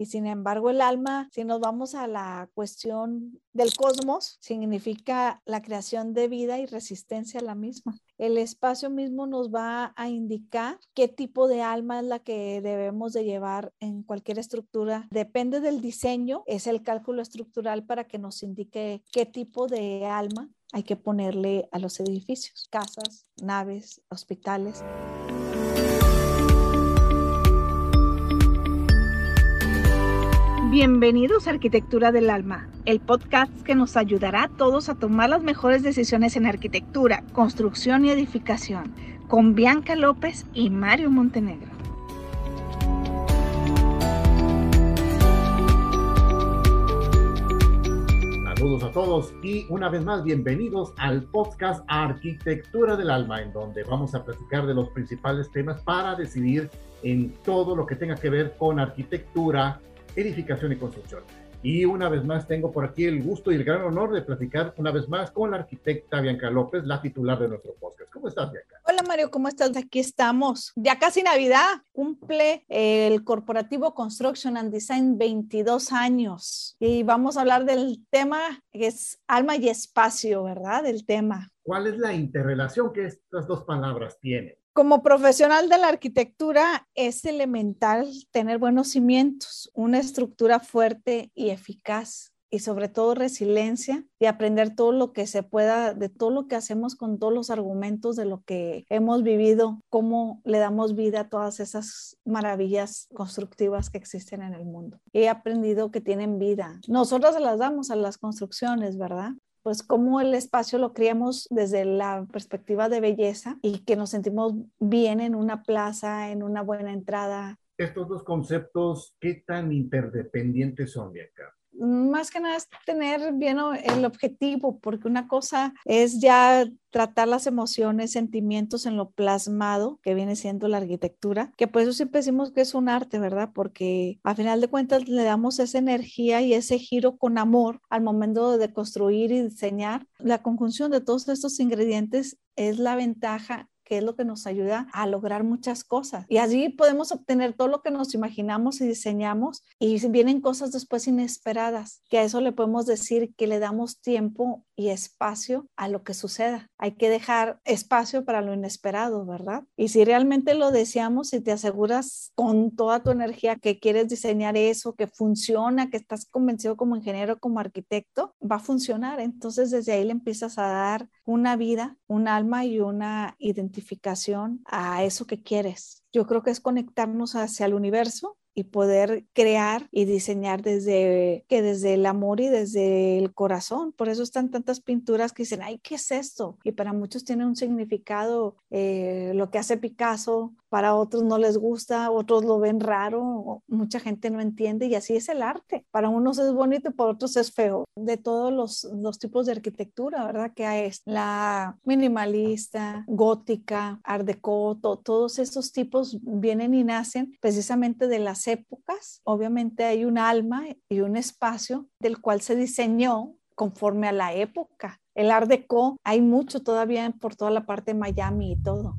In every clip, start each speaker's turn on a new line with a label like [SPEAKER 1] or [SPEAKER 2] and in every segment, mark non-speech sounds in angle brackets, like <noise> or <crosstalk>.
[SPEAKER 1] Y sin embargo, el alma, si nos vamos a la cuestión del cosmos, significa la creación de vida y resistencia a la misma. El espacio mismo nos va a indicar qué tipo de alma es la que debemos de llevar en cualquier estructura. Depende del diseño, es el cálculo estructural para que nos indique qué tipo de alma hay que ponerle a los edificios, casas, naves, hospitales. Bienvenidos a Arquitectura del Alma, el podcast que nos ayudará a todos a tomar las mejores decisiones en arquitectura, construcción y edificación, con Bianca López y Mario Montenegro.
[SPEAKER 2] Saludos a todos y una vez más bienvenidos al podcast Arquitectura del Alma, en donde vamos a platicar de los principales temas para decidir en todo lo que tenga que ver con arquitectura, edificación y construcción. Y una vez más tengo por aquí el gusto y el gran honor de platicar una vez más con la arquitecta Bianca López, la titular de nuestro podcast. ¿Cómo estás, Bianca?
[SPEAKER 1] Hola, Mario, ¿cómo estás? Aquí estamos. Ya casi Navidad. Cumple el corporativo Construction and Design 22 años. Y vamos a hablar del tema que es alma y espacio, ¿verdad? Del tema.
[SPEAKER 2] ¿Cuál es la interrelación que estas dos palabras tienen?
[SPEAKER 1] Como profesional de la arquitectura es elemental tener buenos cimientos, una estructura fuerte y eficaz y sobre todo resiliencia y aprender todo lo que se pueda de todo lo que hacemos con todos los argumentos de lo que hemos vivido, cómo le damos vida a todas esas maravillas constructivas que existen en el mundo. He aprendido que tienen vida. Nosotros las damos a las construcciones, ¿verdad? Pues cómo el espacio lo criamos desde la perspectiva de belleza y que nos sentimos bien en una plaza, en una buena entrada.
[SPEAKER 2] Estos dos conceptos, ¿qué tan interdependientes son, Bianca?
[SPEAKER 1] Más que nada es tener bien el objetivo, porque una cosa es ya tratar las emociones, sentimientos en lo plasmado, que viene siendo la arquitectura, que por eso siempre decimos que es un arte, ¿verdad? Porque a final de cuentas le damos esa energía y ese giro con amor al momento de construir y diseñar. La conjunción de todos estos ingredientes es la ventaja que es lo que nos ayuda a lograr muchas cosas. Y allí podemos obtener todo lo que nos imaginamos y diseñamos y vienen cosas después inesperadas, que a eso le podemos decir que le damos tiempo y espacio a lo que suceda. Hay que dejar espacio para lo inesperado, ¿verdad? Y si realmente lo deseamos y te aseguras con toda tu energía que quieres diseñar eso, que funciona, que estás convencido como ingeniero, como arquitecto, va a funcionar. Entonces desde ahí le empiezas a dar una vida, un alma y una identidad a eso que quieres. Yo creo que es conectarnos hacia el universo y poder crear y diseñar desde que desde el amor y desde el corazón. Por eso están tantas pinturas que dicen, ay, ¿qué es esto? Y para muchos tiene un significado eh, lo que hace Picasso, para otros no les gusta, otros lo ven raro, mucha gente no entiende y así es el arte. Para unos es bonito, para otros es feo. De todos los, tipos de arquitectura, ¿verdad? Que hay la minimalista, gótica, art deco, todos estos tipos vienen y nacen precisamente de las épocas. Obviamente hay un alma y un espacio del cual se diseñó conforme a la época. El Art Deco, hay mucho todavía por toda la parte de Miami y todo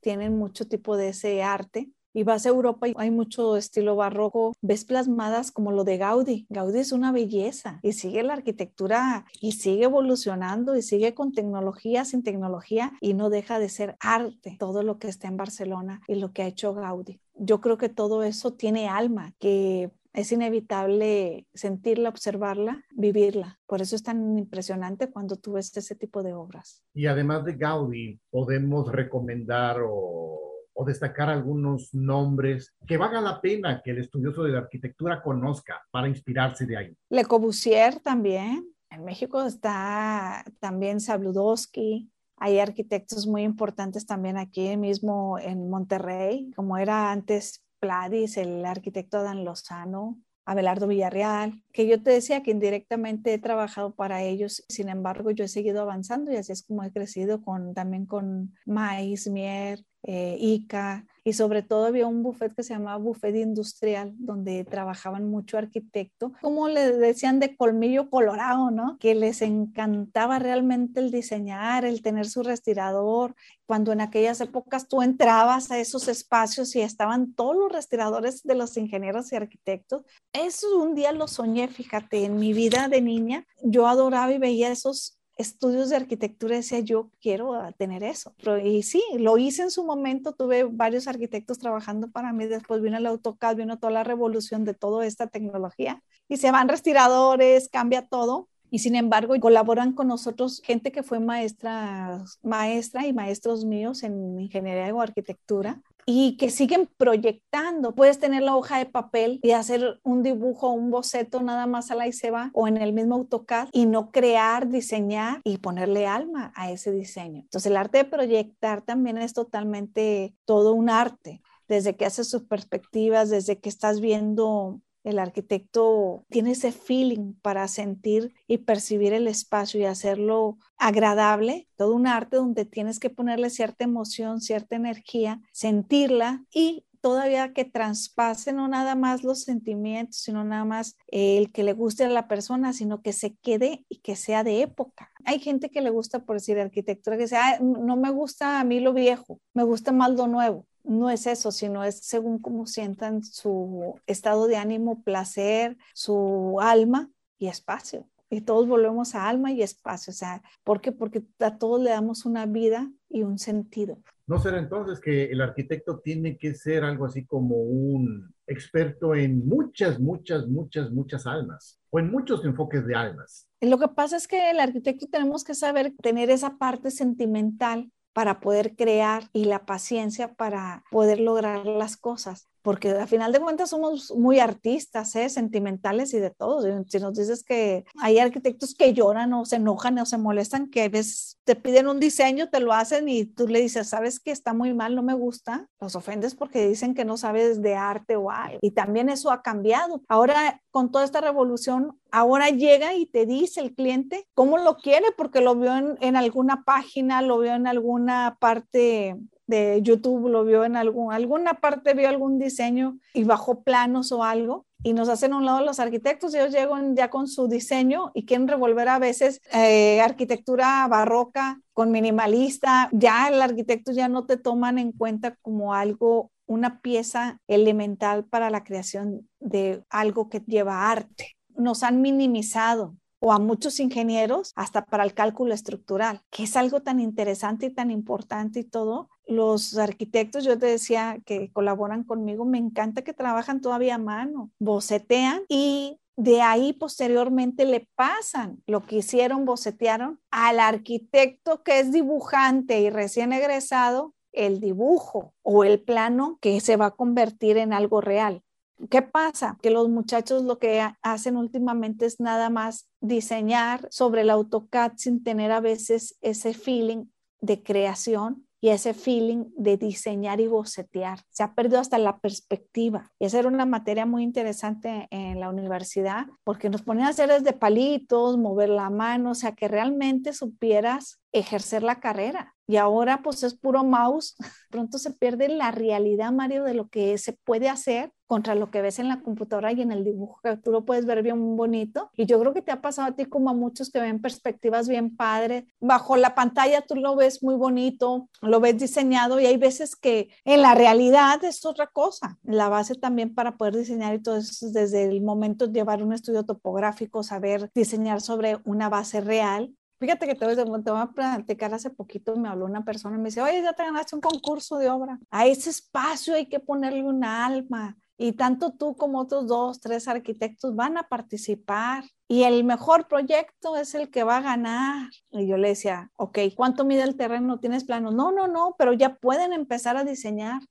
[SPEAKER 1] tienen mucho tipo de ese arte. Y vas a Europa y hay mucho estilo barroco, ves plasmadas como lo de Gaudí. Gaudí es una belleza y sigue la arquitectura y sigue evolucionando y sigue con tecnología, sin tecnología y no deja de ser arte todo lo que está en Barcelona y lo que ha hecho Gaudí. Yo creo que todo eso tiene alma, que es inevitable sentirla, observarla, vivirla. Por eso es tan impresionante cuando tú ves ese tipo de obras.
[SPEAKER 2] Y además de Gaudí, podemos recomendar o, destacar algunos nombres que valga la pena que el estudioso de la arquitectura conozca para inspirarse de ahí.
[SPEAKER 1] Le Corbusier también. En México está también Sabludowski, hay arquitectos muy importantes también aquí mismo en Monterrey, como era antes Pladis, el arquitecto Dan Lozano, Abelardo Villarreal, que yo te decía que indirectamente he trabajado para ellos, sin embargo yo he seguido avanzando y así es como he crecido con, también con Mais, Mier, eh, Ica, y sobre todo había un buffet que se llamaba buffet industrial, donde trabajaban mucho arquitecto, como le decían de colmillo colorado, ¿no? Que les encantaba realmente el diseñar, el tener su respirador, cuando en aquellas épocas tú entrabas a esos espacios y estaban todos los respiradores de los ingenieros y arquitectos. Eso un día lo soñé, fíjate, en mi vida de niña, yo adoraba y veía esos estudios de arquitectura decía yo quiero tener eso. Y sí, lo hice en su momento, tuve varios arquitectos trabajando para mí, después vino el AutoCAD, vino toda la revolución de toda esta tecnología y se van respiradores, cambia todo. Y sin embargo, colaboran con nosotros gente que fue maestra, maestra y maestros míos en ingeniería o arquitectura y que siguen proyectando. Puedes tener la hoja de papel y hacer un dibujo, un boceto nada más a la se va o en el mismo AutoCAD y no crear, diseñar y ponerle alma a ese diseño. Entonces el arte de proyectar también es totalmente todo un arte desde que haces sus perspectivas, desde que estás viendo el arquitecto tiene ese feeling para sentir y percibir el espacio y hacerlo agradable, todo un arte donde tienes que ponerle cierta emoción, cierta energía, sentirla y todavía que traspase no nada más los sentimientos, sino nada más el que le guste a la persona, sino que se quede y que sea de época. Hay gente que le gusta, por decir arquitectura, que sea, no me gusta a mí lo viejo, me gusta más lo nuevo no es eso, sino es según cómo sientan su estado de ánimo, placer, su alma y espacio. Y todos volvemos a alma y espacio. O sea, ¿por qué? Porque a todos le damos una vida y un sentido.
[SPEAKER 2] ¿No será entonces que el arquitecto tiene que ser algo así como un experto en muchas, muchas, muchas, muchas almas o en muchos enfoques de almas?
[SPEAKER 1] Lo que pasa es que el arquitecto tenemos que saber tener esa parte sentimental para poder crear y la paciencia para poder lograr las cosas porque al final de cuentas somos muy artistas, ¿eh? sentimentales y de todo. Si nos dices que hay arquitectos que lloran o se enojan o se molestan, que a veces te piden un diseño, te lo hacen y tú le dices, sabes que está muy mal, no me gusta, los ofendes porque dicen que no sabes de arte o algo. Y también eso ha cambiado. Ahora, con toda esta revolución, ahora llega y te dice el cliente cómo lo quiere, porque lo vio en, en alguna página, lo vio en alguna parte de YouTube, lo vio en algún, alguna parte, vio algún diseño y bajó planos o algo y nos hacen a un lado los arquitectos, ellos llegan ya con su diseño y quieren revolver a veces eh, arquitectura barroca con minimalista, ya el arquitecto ya no te toman en cuenta como algo, una pieza elemental para la creación de algo que lleva arte. Nos han minimizado, o a muchos ingenieros hasta para el cálculo estructural, que es algo tan interesante y tan importante y todo. Los arquitectos, yo te decía que colaboran conmigo, me encanta que trabajan todavía a mano, bocetean y de ahí posteriormente le pasan lo que hicieron, bocetearon al arquitecto que es dibujante y recién egresado, el dibujo o el plano que se va a convertir en algo real. ¿Qué pasa? Que los muchachos lo que hacen últimamente es nada más diseñar sobre el AutoCAD sin tener a veces ese feeling de creación y ese feeling de diseñar y bocetear. Se ha perdido hasta la perspectiva. Y esa era una materia muy interesante en la universidad porque nos ponían a hacer desde palitos, mover la mano, o sea, que realmente supieras ejercer la carrera. Y ahora pues es puro mouse. <laughs> Pronto se pierde la realidad, Mario, de lo que se puede hacer contra lo que ves en la computadora y en el dibujo, que tú lo puedes ver bien bonito. Y yo creo que te ha pasado a ti como a muchos que ven perspectivas bien padres. Bajo la pantalla tú lo ves muy bonito, lo ves diseñado y hay veces que en la realidad es otra cosa. La base también para poder diseñar y todo eso desde el momento de llevar un estudio topográfico, saber diseñar sobre una base real Fíjate que te voy, a platicar hace poquito, me habló una persona y me dice, oye, ya te ganaste un concurso de obra. A ese espacio hay que ponerle un alma. Y tanto tú como otros dos, tres arquitectos van a participar. Y el mejor proyecto es el que va a ganar. Y yo le decía, ok, ¿cuánto mide el terreno? ¿Tienes plano? No, no, no, pero ya pueden empezar a diseñar.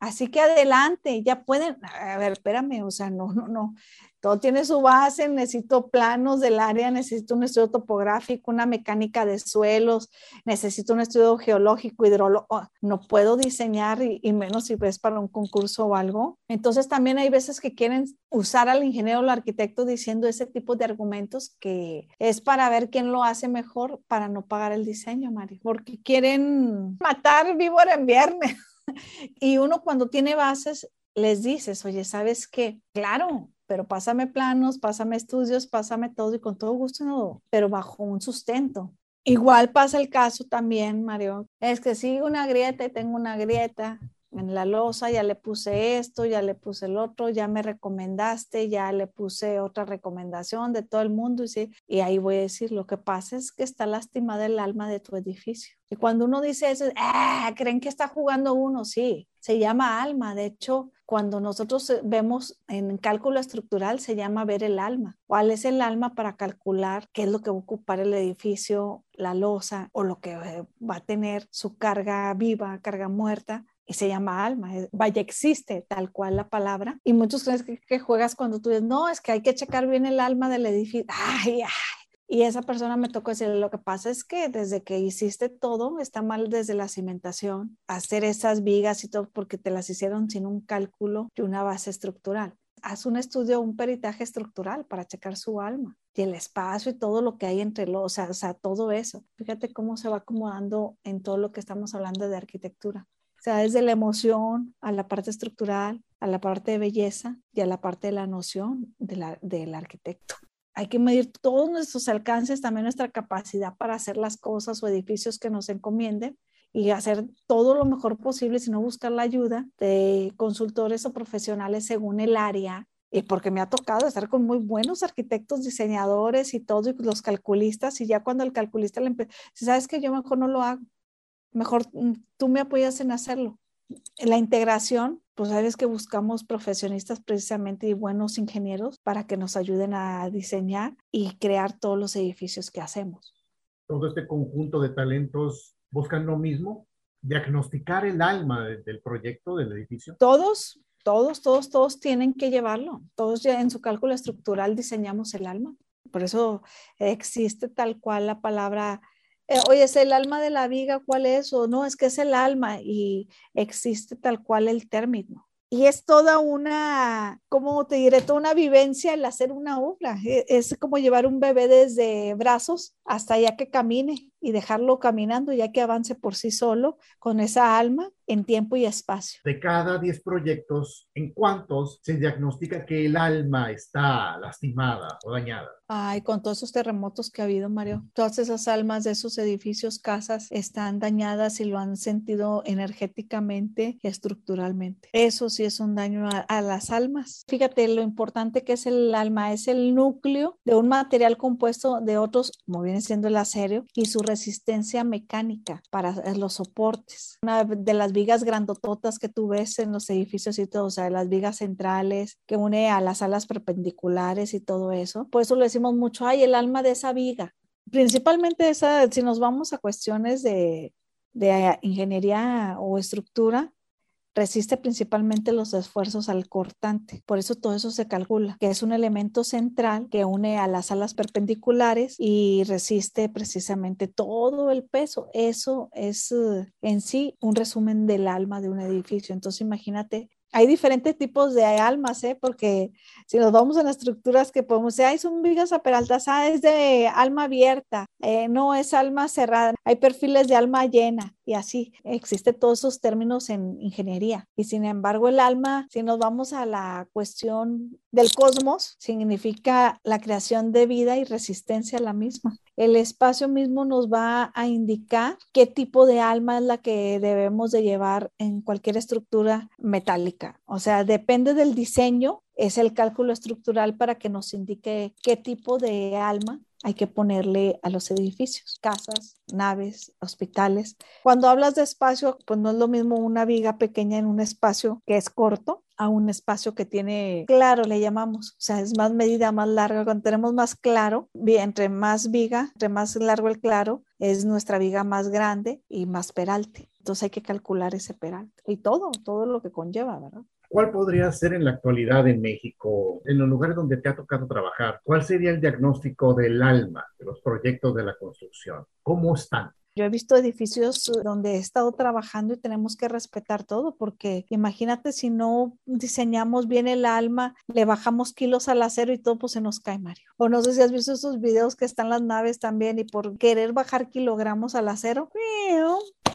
[SPEAKER 1] Así que adelante, ya pueden, a ver, espérame, o sea, no, no, no, todo tiene su base, necesito planos del área, necesito un estudio topográfico, una mecánica de suelos, necesito un estudio geológico, hidrológico, no puedo diseñar y, menos si ves para un concurso o algo. Entonces también hay veces que quieren usar al ingeniero o al arquitecto diciendo ese tipo de argumentos que es para ver quién lo hace mejor para no pagar el diseño, Mario, porque quieren matar víbora en viernes. <laughs> y uno cuando tiene bases, les dices, oye, ¿sabes qué? Claro, pero pásame planos, pásame estudios, pásame todo y con todo gusto, pero bajo un sustento. Igual pasa el caso también, Mario, es que sigo una grieta y tengo una grieta, en la losa, ya le puse esto, ya le puse el otro, ya me recomendaste, ya le puse otra recomendación de todo el mundo y, sí, y ahí voy a decir, lo que pasa es que está lastimada el alma de tu edificio. Y cuando uno dice eso, ah, ¿creen que está jugando uno? Sí, se llama alma. De hecho, cuando nosotros eh, vemos en cálculo estructural, se llama ver el alma. ¿Cuál es el alma para calcular qué es lo que va a ocupar el edificio, la losa o lo que eh, va a tener su carga viva, carga muerta? Se llama alma. Vaya, existe tal cual la palabra. Y muchos creen que, juegas cuando tú dices, no, es que hay que checar bien el alma del edificio. Ay, ay. Y esa persona me tocó decir, lo que pasa es que desde que hiciste todo, está mal desde la cimentación, hacer esas vigas y todo, porque te las hicieron sin un cálculo y una base estructural. Haz un estudio, un peritaje estructural para checar su alma y el espacio y todo lo que hay entre los, o sea, o sea, todo eso. Fíjate cómo se va acomodando en todo lo que estamos hablando de arquitectura. O sea, desde la emoción a la parte estructural, a la parte de belleza y a la parte de la noción de la, del arquitecto. Hay que medir todos nuestros alcances, también nuestra capacidad para hacer las cosas o edificios que nos encomienden y hacer todo lo mejor posible, sino buscar la ayuda de consultores o profesionales según el área. Y porque me ha tocado estar con muy buenos arquitectos, diseñadores y todo, y los calculistas, y ya cuando el calculista le empieza, sabes que yo mejor no lo hago, mejor mm, tú me apoyas en hacerlo. La integración, pues sabes que buscamos profesionistas precisamente y buenos ingenieros para que nos ayuden a diseñar y crear todos los edificios que hacemos.
[SPEAKER 2] Todo este conjunto de talentos buscan lo mismo, diagnosticar el alma del proyecto, del edificio.
[SPEAKER 1] Todos, todos, todos, todos tienen que llevarlo. Todos ya en su cálculo estructural diseñamos el alma. Por eso existe tal cual la palabra eh, oye, es el alma de la viga, ¿cuál es? O no, es que es el alma y existe tal cual el término. Y es toda una, ¿cómo te diré? Toda una vivencia el hacer una obra. E, es como llevar un bebé desde brazos hasta ya que camine y dejarlo caminando ya que avance por sí solo con esa alma en tiempo y espacio.
[SPEAKER 2] De cada 10 proyectos, ¿en cuántos se diagnostica que el alma está lastimada o dañada?
[SPEAKER 1] Ay, con todos esos terremotos que ha habido, Mario, todas esas almas de esos edificios, casas, están dañadas y lo han sentido energéticamente y estructuralmente. Eso sí es un daño a, a las almas. Fíjate lo importante que es el alma, es el núcleo de un material compuesto de otros, como viene siendo el acero, y su resistencia mecánica para los soportes. Una de las vigas grandototas que tú ves en los edificios y todo, o sea, las vigas centrales que une a las alas perpendiculares y todo eso. Por eso lo decimos mucho, ay, el alma de esa viga. Principalmente esa, si nos vamos a cuestiones de, de ingeniería o estructura, resiste principalmente los esfuerzos al cortante. Por eso todo eso se calcula, que es un elemento central que une a las alas perpendiculares y resiste precisamente todo el peso. Eso es eh, en sí un resumen del alma de un edificio. Entonces imagínate hay diferentes tipos de almas, ¿eh? porque si nos vamos a las estructuras que podemos hay son vigas aperaltas, ah, es de alma abierta, eh, no es alma cerrada, hay perfiles de alma llena y así existen todos esos términos en ingeniería. Y sin embargo, el alma, si nos vamos a la cuestión del cosmos, significa la creación de vida y resistencia a la misma. El espacio mismo nos va a indicar qué tipo de alma es la que debemos de llevar en cualquier estructura metálica. O sea, depende del diseño, es el cálculo estructural para que nos indique qué tipo de alma hay que ponerle a los edificios, casas, naves, hospitales. Cuando hablas de espacio, pues no es lo mismo una viga pequeña en un espacio que es corto a un espacio que tiene claro, le llamamos, o sea, es más medida, más larga. Cuando tenemos más claro, entre más viga, entre más largo el claro, es nuestra viga más grande y más peralte. Entonces hay que calcular ese peralte y todo, todo lo que conlleva, ¿verdad?
[SPEAKER 2] ¿Cuál podría ser en la actualidad en México, en los lugares donde te ha tocado trabajar? ¿Cuál sería el diagnóstico del alma de los proyectos de la construcción? ¿Cómo están?
[SPEAKER 1] Yo he visto edificios donde he estado trabajando y tenemos que respetar todo, porque imagínate si no diseñamos bien el alma, le bajamos kilos al acero y todo, pues se nos cae, Mario. O no sé si has visto esos videos que están las naves también y por querer bajar kilogramos al acero,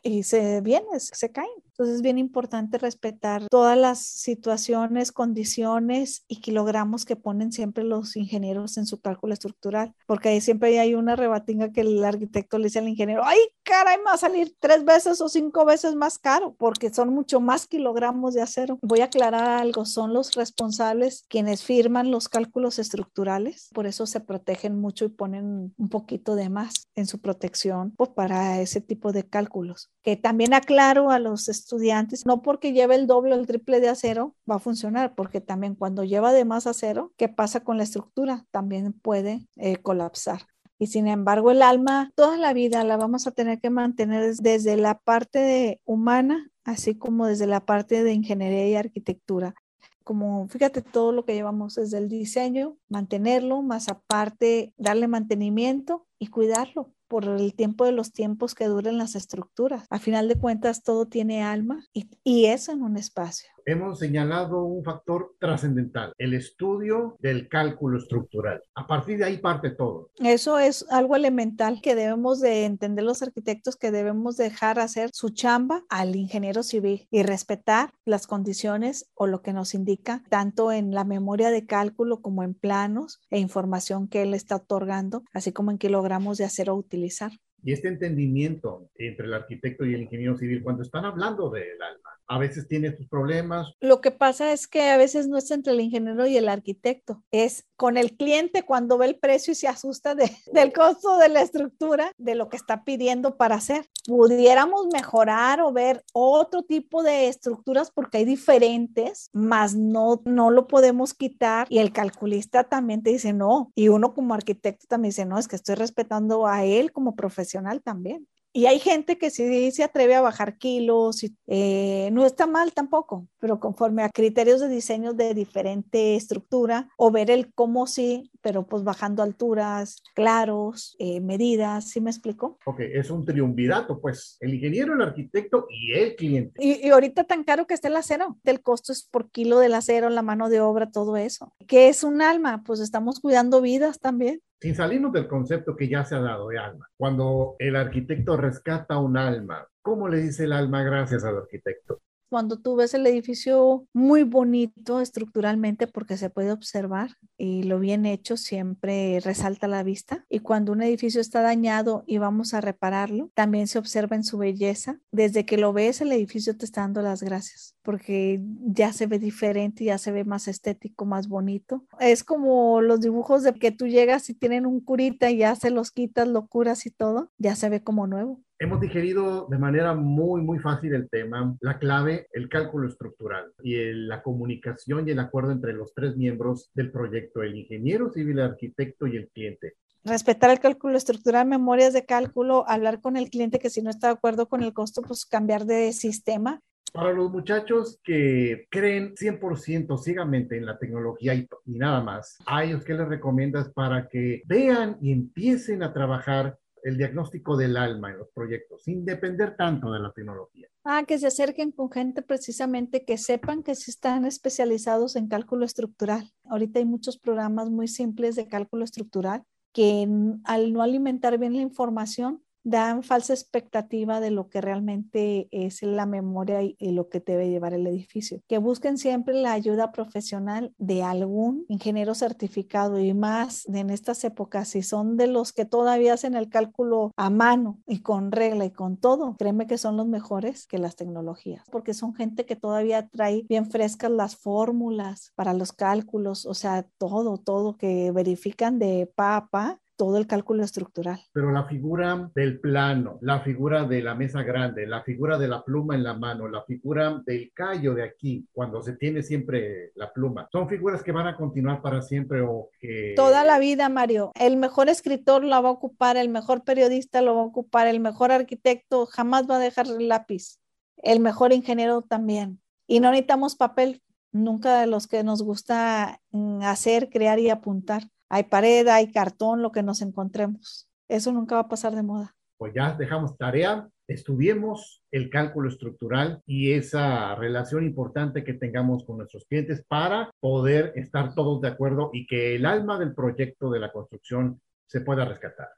[SPEAKER 1] y se vienen, se caen. Entonces es bien importante respetar todas las situaciones, condiciones y kilogramos que ponen siempre los ingenieros en su cálculo estructural, porque ahí siempre hay una rebatinga que el arquitecto le dice al ingeniero, ay, caray, me va a salir tres veces o cinco veces más caro, porque son mucho más kilogramos de acero. Voy a aclarar algo, son los responsables quienes firman los cálculos estructurales, por eso se protegen mucho y ponen un poquito de más en su protección pues, para ese tipo de cálculos. Que también aclaro a los estudiantes, no porque lleve el doble o el triple de acero va a funcionar, porque también cuando lleva de más acero, ¿qué pasa con la estructura? También puede eh, colapsar. Y sin embargo, el alma toda la vida la vamos a tener que mantener desde la parte de humana, así como desde la parte de ingeniería y arquitectura. Como fíjate todo lo que llevamos desde el diseño, mantenerlo, más aparte darle mantenimiento y cuidarlo por el tiempo de los tiempos que duren las estructuras. A final de cuentas, todo tiene alma y, y eso en un espacio
[SPEAKER 2] hemos señalado un factor trascendental, el estudio del cálculo estructural. A partir de ahí parte todo.
[SPEAKER 1] Eso es algo elemental que debemos de entender los arquitectos, que debemos dejar hacer su chamba al ingeniero civil y respetar las condiciones o lo que nos indica tanto en la memoria de cálculo como en planos e información que él está otorgando, así como en kilogramos de acero a utilizar.
[SPEAKER 2] Y este entendimiento entre el arquitecto y el ingeniero civil, cuando están hablando del alma, a veces tiene sus problemas.
[SPEAKER 1] Lo que pasa es que a veces no es entre el ingeniero y el arquitecto, es con el cliente cuando ve el precio y se asusta de, <laughs> del costo de la estructura, de lo que está pidiendo para hacer. Pudiéramos mejorar o ver otro tipo de estructuras porque hay diferentes, más no, no lo podemos quitar y el calculista también te dice no, y uno como arquitecto también dice no, es que estoy respetando a él como profesional también. Y hay gente que sí se atreve a bajar kilos, y, eh, no está mal tampoco, pero conforme a criterios de diseño de diferente estructura o ver el cómo sí, pero pues bajando alturas, claros, eh, medidas, ¿sí me explico?
[SPEAKER 2] Ok, es un triunvirato, pues el ingeniero, el arquitecto y el cliente.
[SPEAKER 1] Y, y ahorita tan caro que está el acero, el costo es por kilo del acero, la mano de obra, todo eso. ¿Qué es un alma? Pues estamos cuidando vidas también
[SPEAKER 2] sin salirnos del concepto que ya se ha dado de alma, cuando el arquitecto rescata un alma, ¿cómo le dice el alma gracias al arquitecto?
[SPEAKER 1] Cuando tú ves el edificio muy bonito estructuralmente porque se puede observar y lo bien hecho siempre resalta la vista. Y cuando un edificio está dañado y vamos a repararlo, también se observa en su belleza. Desde que lo ves, el edificio te está dando las gracias porque ya se ve diferente, ya se ve más estético, más bonito. Es como los dibujos de que tú llegas y tienen un curita y ya se los quitas, locuras y todo, ya se ve como nuevo.
[SPEAKER 2] Hemos digerido de manera muy, muy fácil el tema, la clave, el cálculo estructural y la comunicación y el acuerdo entre los tres miembros del proyecto, el ingeniero civil, el arquitecto y el cliente
[SPEAKER 1] respetar el cálculo estructural, memorias de cálculo, hablar con el cliente que si no está de acuerdo con el costo, pues cambiar de sistema.
[SPEAKER 2] Para los muchachos que creen 100% ciegamente en la tecnología y, y, nada más, ¿a ellos qué les recomiendas para que vean y empiecen a trabajar el diagnóstico del alma en los proyectos, sin depender tanto de la tecnología.
[SPEAKER 1] Ah, que se acerquen con gente precisamente que sepan que sí están especializados en cálculo estructural. Ahorita hay muchos programas muy simples de cálculo estructural que al no alimentar bien la información, dan falsa expectativa de lo que realmente es la memoria y, lo que debe llevar el edificio. Que busquen siempre la ayuda profesional de algún ingeniero certificado y más en estas épocas, si son de los que todavía hacen el cálculo a mano y con regla y con todo, créeme que son los mejores que las tecnologías, porque son gente que todavía trae bien frescas las fórmulas para los cálculos, o sea, todo, todo que verifican de pa a pa todo el cálculo estructural.
[SPEAKER 2] Pero la figura del plano, la figura de la mesa grande, la figura de la pluma en la mano, la figura del callo de aquí, cuando se tiene siempre la pluma, son figuras que van a continuar para siempre o que...
[SPEAKER 1] Toda la vida, Mario. El mejor escritor lo va a ocupar, el mejor periodista lo va a ocupar, el mejor arquitecto jamás va a dejar el lápiz, el mejor ingeniero también. Y no necesitamos papel, nunca de los que nos gusta mm, hacer, crear y apuntar hay pared, hay cartón, lo que nos encontremos. Eso nunca va a pasar de moda.
[SPEAKER 2] Pues ya dejamos tarea, estudiemos el cálculo estructural y esa relación importante que tengamos con nuestros clientes para poder estar todos de acuerdo y que el alma del proyecto de la construcción se pueda rescatar.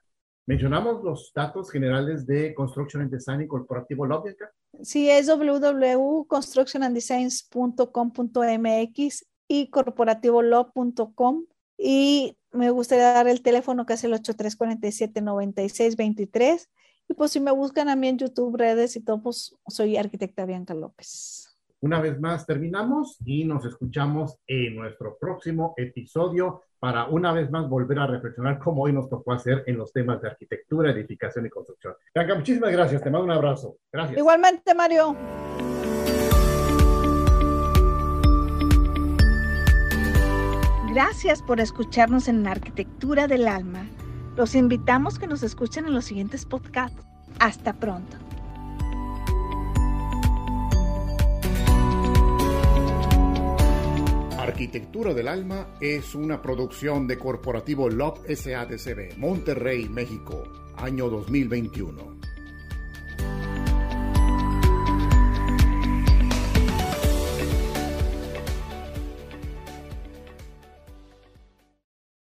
[SPEAKER 2] Mencionamos los datos generales de Construction and Design y Corporativo Love,
[SPEAKER 1] Sí, es www.constructionanddesigns.com.mx y corporativolog.com y me gustaría dar el teléfono que es el 8347-9623 y pues si me buscan a mí en YouTube, redes y todo, pues soy arquitecta Bianca López.
[SPEAKER 2] Una vez más terminamos y nos escuchamos en nuestro próximo episodio para una vez más volver a reflexionar cómo hoy nos tocó hacer en los temas de arquitectura, edificación y construcción. Bianca, muchísimas gracias. Te mando un abrazo. Gracias.
[SPEAKER 1] Igualmente, Mario. Gracias por escucharnos en Arquitectura del Alma. Los invitamos que nos escuchen en los siguientes podcasts. Hasta pronto.
[SPEAKER 2] Arquitectura del Alma es una producción de Corporativo LOB SADCB, Monterrey, México, año 2021.